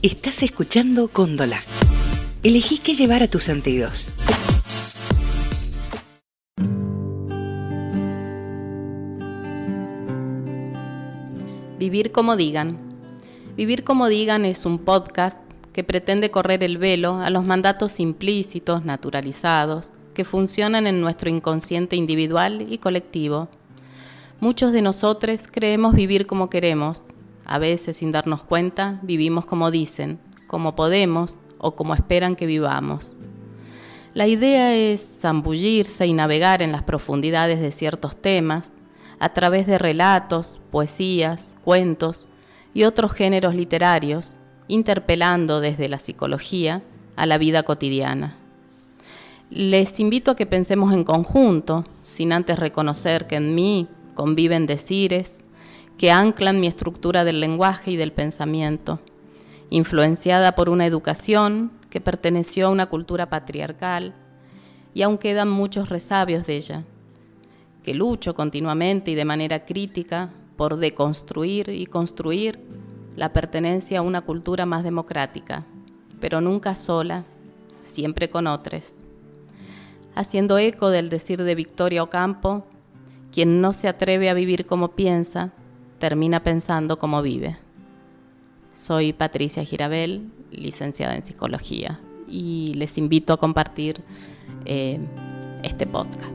Estás escuchando Cóndola. Elegí qué llevar a tus sentidos. Vivir como digan. Vivir como digan es un podcast que pretende correr el velo a los mandatos implícitos, naturalizados, que funcionan en nuestro inconsciente individual y colectivo. Muchos de nosotros creemos vivir como queremos, a veces sin darnos cuenta vivimos como dicen, como podemos o como esperan que vivamos. La idea es zambullirse y navegar en las profundidades de ciertos temas a través de relatos, poesías, cuentos y otros géneros literarios, interpelando desde la psicología a la vida cotidiana. Les invito a que pensemos en conjunto, sin antes reconocer que en mí conviven decires que anclan mi estructura del lenguaje y del pensamiento, influenciada por una educación que perteneció a una cultura patriarcal y aún quedan muchos resabios de ella, que lucho continuamente y de manera crítica por deconstruir y construir la pertenencia a una cultura más democrática, pero nunca sola, siempre con otros. Haciendo eco del decir de Victoria Ocampo, quien no se atreve a vivir como piensa, termina pensando como vive. Soy Patricia Girabel, licenciada en psicología, y les invito a compartir eh, este podcast.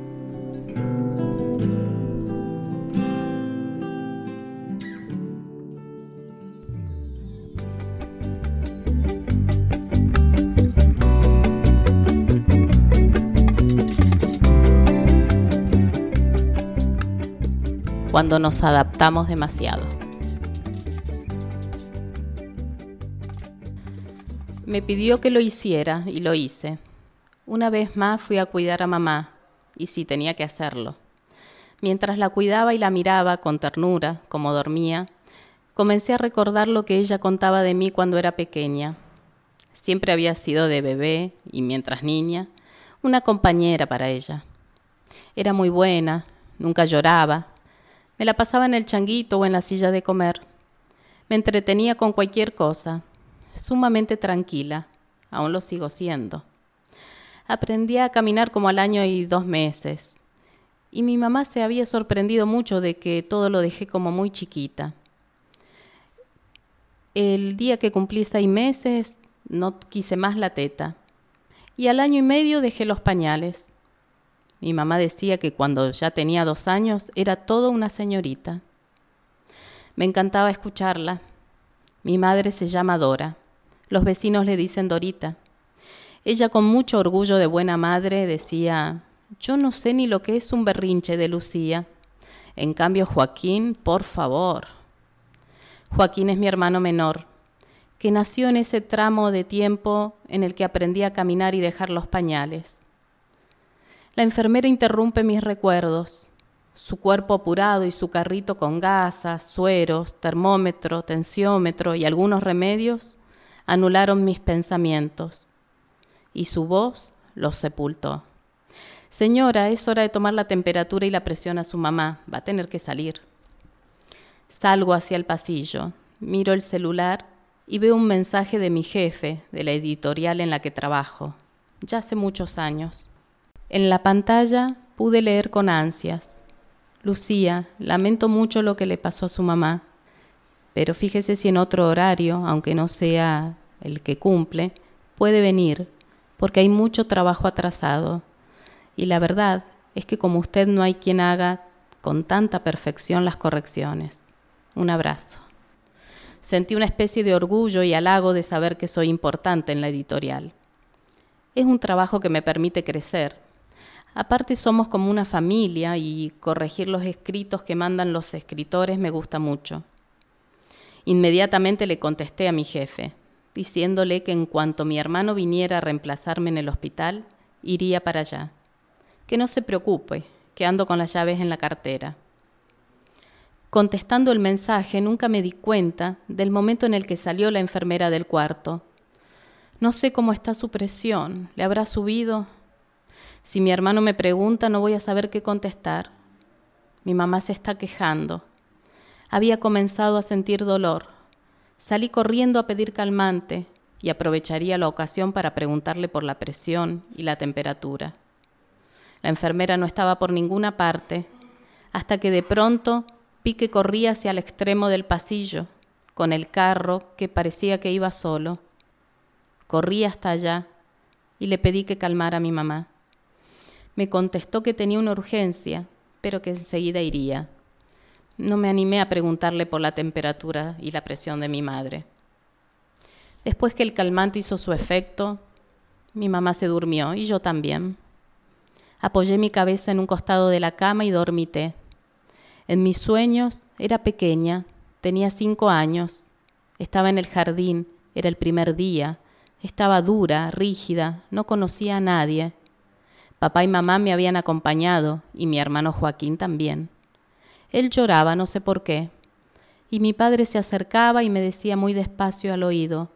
Cuando nos adaptamos demasiado. Me pidió que lo hiciera y lo hice. Una vez más fui a cuidar a mamá, y sí tenía que hacerlo. Mientras la cuidaba y la miraba con ternura, como dormía, comencé a recordar lo que ella contaba de mí cuando era pequeña. Siempre había sido de bebé y mientras niña, una compañera para ella. Era muy buena, nunca lloraba, me la pasaba en el changuito o en la silla de comer. Me entretenía con cualquier cosa, sumamente tranquila, aún lo sigo siendo. Aprendí a caminar como al año y dos meses, y mi mamá se había sorprendido mucho de que todo lo dejé como muy chiquita. El día que cumplí seis meses no quise más la teta, y al año y medio dejé los pañales. Mi mamá decía que cuando ya tenía dos años era toda una señorita. Me encantaba escucharla. Mi madre se llama Dora. Los vecinos le dicen Dorita. Ella con mucho orgullo de buena madre decía, yo no sé ni lo que es un berrinche de Lucía. En cambio, Joaquín, por favor. Joaquín es mi hermano menor, que nació en ese tramo de tiempo en el que aprendí a caminar y dejar los pañales. La enfermera interrumpe mis recuerdos. Su cuerpo apurado y su carrito con gasas, sueros, termómetro, tensiómetro y algunos remedios anularon mis pensamientos. Y su voz los sepultó. Señora, es hora de tomar la temperatura y la presión a su mamá. Va a tener que salir. Salgo hacia el pasillo, miro el celular y veo un mensaje de mi jefe, de la editorial en la que trabajo, ya hace muchos años. En la pantalla pude leer con ansias. Lucía, lamento mucho lo que le pasó a su mamá, pero fíjese si en otro horario, aunque no sea el que cumple, puede venir, porque hay mucho trabajo atrasado. Y la verdad es que como usted no hay quien haga con tanta perfección las correcciones. Un abrazo. Sentí una especie de orgullo y halago de saber que soy importante en la editorial. Es un trabajo que me permite crecer, Aparte somos como una familia y corregir los escritos que mandan los escritores me gusta mucho. Inmediatamente le contesté a mi jefe, diciéndole que en cuanto mi hermano viniera a reemplazarme en el hospital, iría para allá. Que no se preocupe, que ando con las llaves en la cartera. Contestando el mensaje, nunca me di cuenta del momento en el que salió la enfermera del cuarto. No sé cómo está su presión, ¿le habrá subido? Si mi hermano me pregunta, no voy a saber qué contestar. Mi mamá se está quejando. Había comenzado a sentir dolor. Salí corriendo a pedir calmante y aprovecharía la ocasión para preguntarle por la presión y la temperatura. La enfermera no estaba por ninguna parte, hasta que de pronto vi que corría hacia el extremo del pasillo, con el carro que parecía que iba solo. Corrí hasta allá y le pedí que calmara a mi mamá. Me contestó que tenía una urgencia, pero que enseguida iría. No me animé a preguntarle por la temperatura y la presión de mi madre. Después que el calmante hizo su efecto, mi mamá se durmió y yo también. Apoyé mi cabeza en un costado de la cama y dormité. En mis sueños era pequeña, tenía cinco años, estaba en el jardín, era el primer día, estaba dura, rígida, no conocía a nadie. Papá y mamá me habían acompañado y mi hermano Joaquín también. Él lloraba, no sé por qué. Y mi padre se acercaba y me decía muy despacio al oído,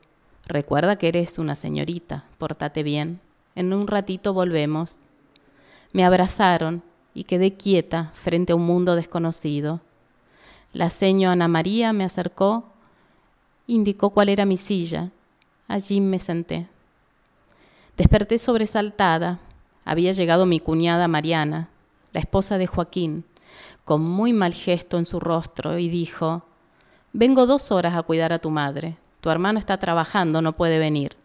recuerda que eres una señorita, pórtate bien, en un ratito volvemos. Me abrazaron y quedé quieta frente a un mundo desconocido. La seño Ana María me acercó, indicó cuál era mi silla. Allí me senté. Desperté sobresaltada. Había llegado mi cuñada Mariana, la esposa de Joaquín, con muy mal gesto en su rostro y dijo, Vengo dos horas a cuidar a tu madre. Tu hermano está trabajando, no puede venir.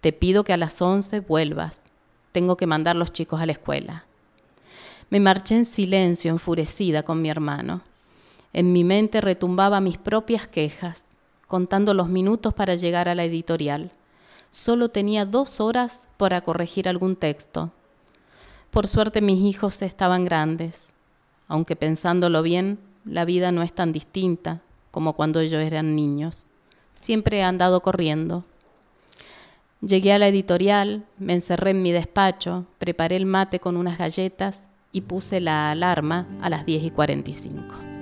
Te pido que a las once vuelvas. Tengo que mandar los chicos a la escuela. Me marché en silencio, enfurecida con mi hermano. En mi mente retumbaba mis propias quejas, contando los minutos para llegar a la editorial. Solo tenía dos horas para corregir algún texto. Por suerte mis hijos estaban grandes aunque pensándolo bien, la vida no es tan distinta como cuando ellos eran niños. Siempre he andado corriendo. Llegué a la editorial, me encerré en mi despacho, preparé el mate con unas galletas y puse la alarma a las 10 y 45.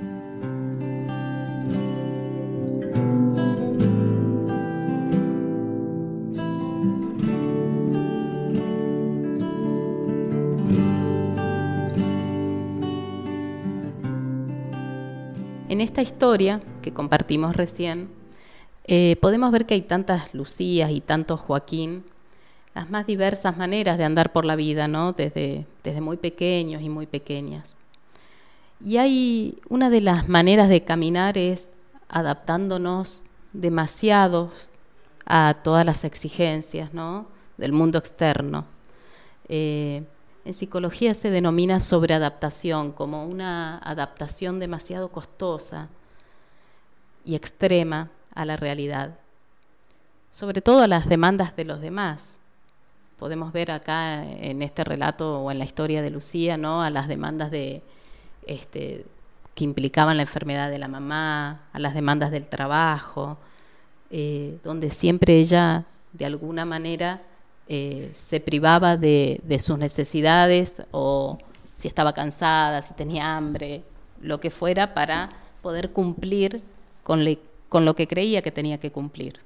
Esta historia que compartimos recién, eh, podemos ver que hay tantas Lucías y tantos Joaquín, las más diversas maneras de andar por la vida, ¿no? Desde, desde muy pequeños y muy pequeñas. Y hay una de las maneras de caminar es adaptándonos demasiado a todas las exigencias ¿no? del mundo externo. Eh, en psicología se denomina sobreadaptación, como una adaptación demasiado costosa y extrema a la realidad, sobre todo a las demandas de los demás. Podemos ver acá en este relato o en la historia de Lucía, ¿no? a las demandas de, este, que implicaban la enfermedad de la mamá, a las demandas del trabajo, eh, donde siempre ella, de alguna manera, eh, se privaba de, sus necesidades o si estaba cansada, si tenía hambre, lo que fuera, para poder cumplir con, lo que creía que tenía que cumplir.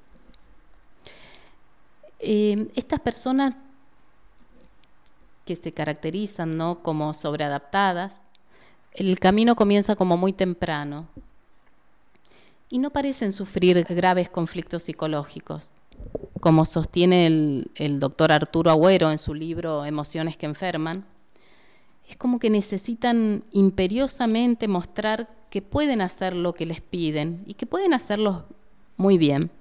Eh, estas personas que se caracterizan ¿no? como sobreadaptadas, el camino comienza como muy temprano y no parecen sufrir graves conflictos psicológicos como sostiene el, doctor Arturo Agüero en su libro Emociones que enferman, es como que necesitan imperiosamente mostrar que pueden hacer lo que les piden y que pueden hacerlo muy bien.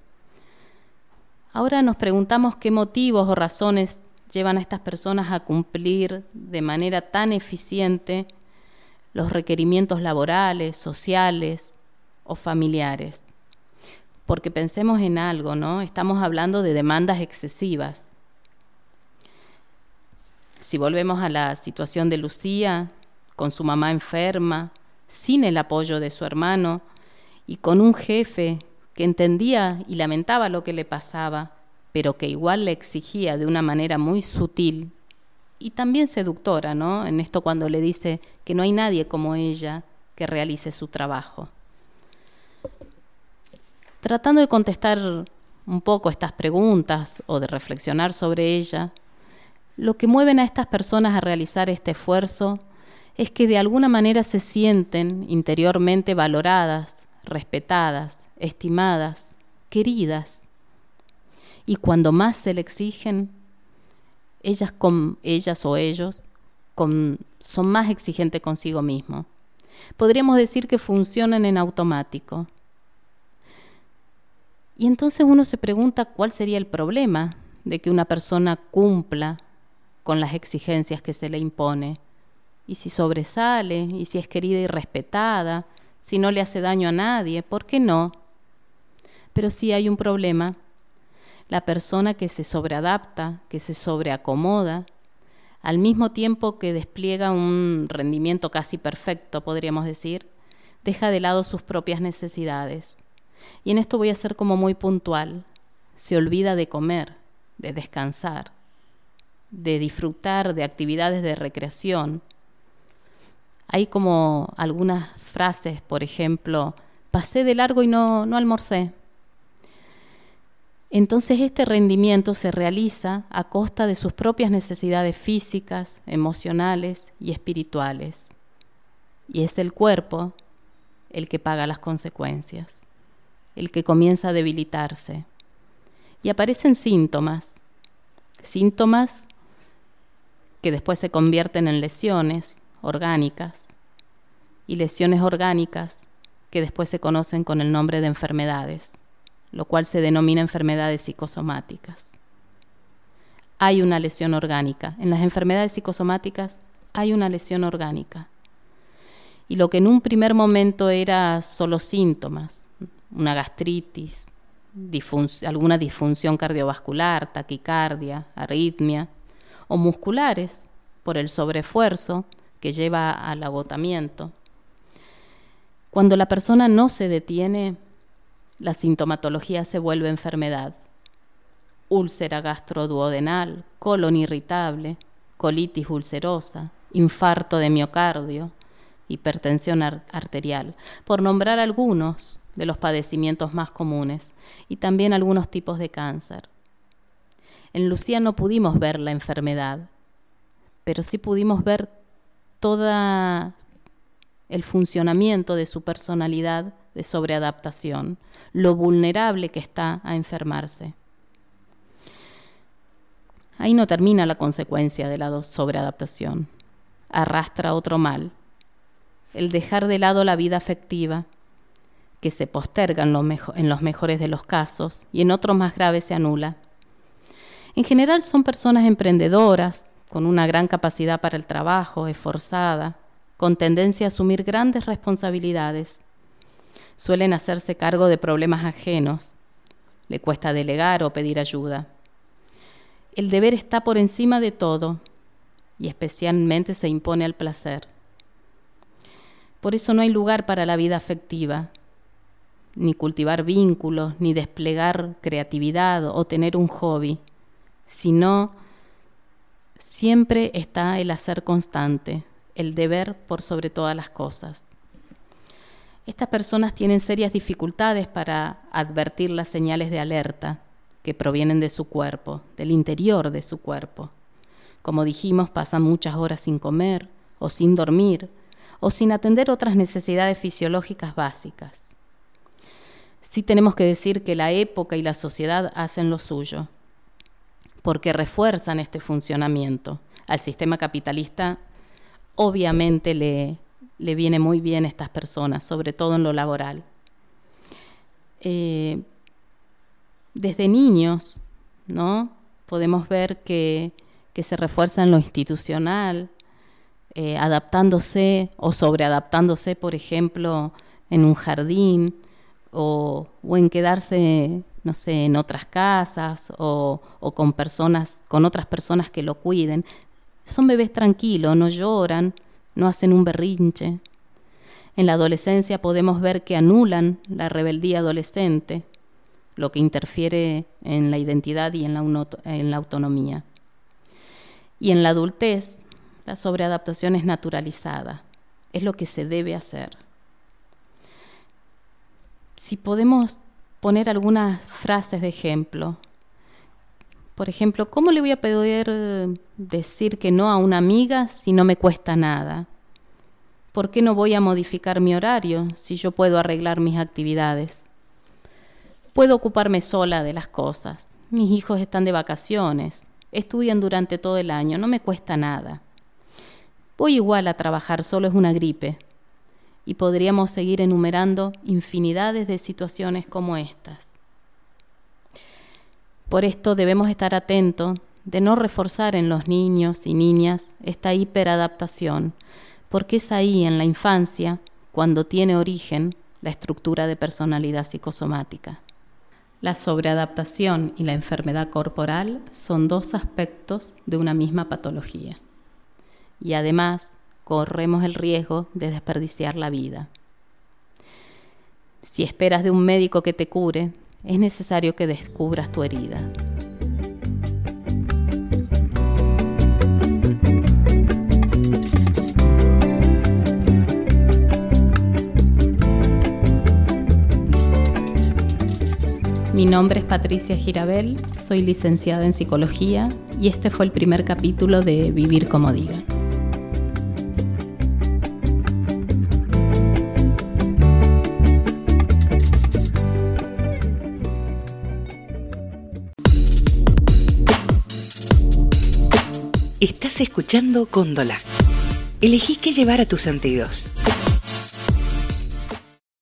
Ahora nos preguntamos qué motivos o razones llevan a estas personas a cumplir de manera tan eficiente los requerimientos laborales, sociales o familiares porque pensemos en algo, ¿no? Estamos hablando de demandas excesivas. Si volvemos a la situación de Lucía, con su mamá enferma, sin el apoyo de su hermano y con un jefe que entendía y lamentaba lo que le pasaba, pero que igual le exigía de una manera muy sutil y también seductora, ¿no? En esto cuando le dice que no hay nadie como ella que realice su trabajo. Tratando de contestar un poco estas preguntas o de reflexionar sobre ellas, lo que mueven a estas personas a realizar este esfuerzo es que de alguna manera se sienten interiormente valoradas, respetadas, estimadas queridas. Y cuando más se le exigen, ellas, con, ellas o ellos son más exigentes consigo mismo. Podríamos decir que funcionan en automático. Y entonces uno se pregunta cuál sería el problema de que una persona cumpla con las exigencias que se le impone. Y si sobresale, y si es querida y respetada, si no le hace daño a nadie, ¿por qué no? Pero sí hay un problema. La persona que se sobreadapta, que se sobreacomoda, al mismo tiempo que despliega un rendimiento casi perfecto, podríamos decir, deja de lado sus propias necesidades. Y en esto voy a ser como muy puntual. Se olvida de comer, de descansar, de disfrutar de actividades de recreación. Hay como algunas frases, por ejemplo, pasé de largo y no, no almorcé. Entonces este rendimiento se realiza a costa de sus propias necesidades físicas, emocionales y espirituales. Y es el cuerpo el que paga las consecuencias, el que comienza a debilitarse. Y aparecen síntomas, síntomas que después se convierten en lesiones orgánicas y lesiones orgánicas que después se conocen con el nombre de enfermedades lo cual se denomina enfermedades psicosomáticas. Hay una lesión orgánica. En las enfermedades psicosomáticas hay una lesión orgánica. Y lo que en un primer momento era solo síntomas, una gastritis, alguna disfunción cardiovascular, taquicardia, arritmia, o musculares por el sobreesfuerzo que lleva al agotamiento. Cuando la persona no se detiene, la sintomatología se vuelve enfermedad. Úlcera gastroduodenal, colon irritable, colitis ulcerosa, infarto de miocardio, hipertensión arterial, por nombrar algunos de los padecimientos más comunes y también algunos tipos de cáncer. En Lucía no pudimos ver la enfermedad, pero sí pudimos ver todo el funcionamiento de su personalidad de sobreadaptación, lo vulnerable que está a enfermarse. Ahí no termina la consecuencia de la sobreadaptación. Arrastra otro mal, el dejar de lado la vida afectiva, que se posterga en, en los mejores de los casos y en otros más graves se anula. En general son personas emprendedoras, con una gran capacidad para el trabajo, esforzada, con tendencia a asumir grandes responsabilidades, suelen hacerse cargo de problemas ajenos, le cuesta delegar o pedir ayuda. El deber está por encima de todo y especialmente se impone al placer. Por eso no hay lugar para la vida afectiva, ni cultivar vínculos, ni desplegar creatividad o tener un hobby, sino siempre está el hacer constante, el deber por sobre todas las cosas. Estas personas tienen serias dificultades para advertir las señales de alerta que provienen de su cuerpo, del interior de su cuerpo. Como dijimos, pasan muchas horas sin comer o sin dormir o sin atender otras necesidades fisiológicas básicas. Sí tenemos que decir que la época y la sociedad hacen lo suyo, porque refuerzan este funcionamiento. Al sistema capitalista obviamente le, le viene muy bien a estas personas, sobre todo en lo laboral. Eh, desde niños, ¿no? Podemos ver que, se refuerza en lo institucional, eh, adaptándose o sobreadaptándose, por ejemplo, en un jardín o, en quedarse, no sé, en otras casas o, con personas, con otras personas que lo cuiden. Son bebés tranquilos, no lloran, no hacen un berrinche. En la adolescencia podemos ver que anulan la rebeldía adolescente, lo que interfiere en la identidad y en la, en la autonomía. Y en la adultez, la sobreadaptación es naturalizada, es lo que se debe hacer. Si podemos poner algunas frases de ejemplo, por ejemplo, ¿cómo le voy a poder eh, decir que no a una amiga si no me cuesta nada? ¿Por qué no voy a modificar mi horario si yo puedo arreglar mis actividades? Puedo ocuparme sola de las cosas. Mis hijos están de vacaciones, estudian durante todo el año, no me cuesta nada. Voy igual a trabajar, solo es una gripe. Y podríamos seguir enumerando infinidades de situaciones como estas. Por esto debemos estar atentos de no reforzar en los niños y niñas esta hiperadaptación, porque es ahí en la infancia cuando tiene origen la estructura de personalidad psicosomática. La sobreadaptación y la enfermedad corporal son dos aspectos de una misma patología. Y además corremos el riesgo de desperdiciar la vida. Si esperas de un médico que te cure, es necesario que descubras tu herida. Mi nombre es Patricia Girabel, soy licenciada en psicología y este fue el primer capítulo de Vivir como diga. Estás escuchando Cóndola. Elegí qué llevar a tus sentidos.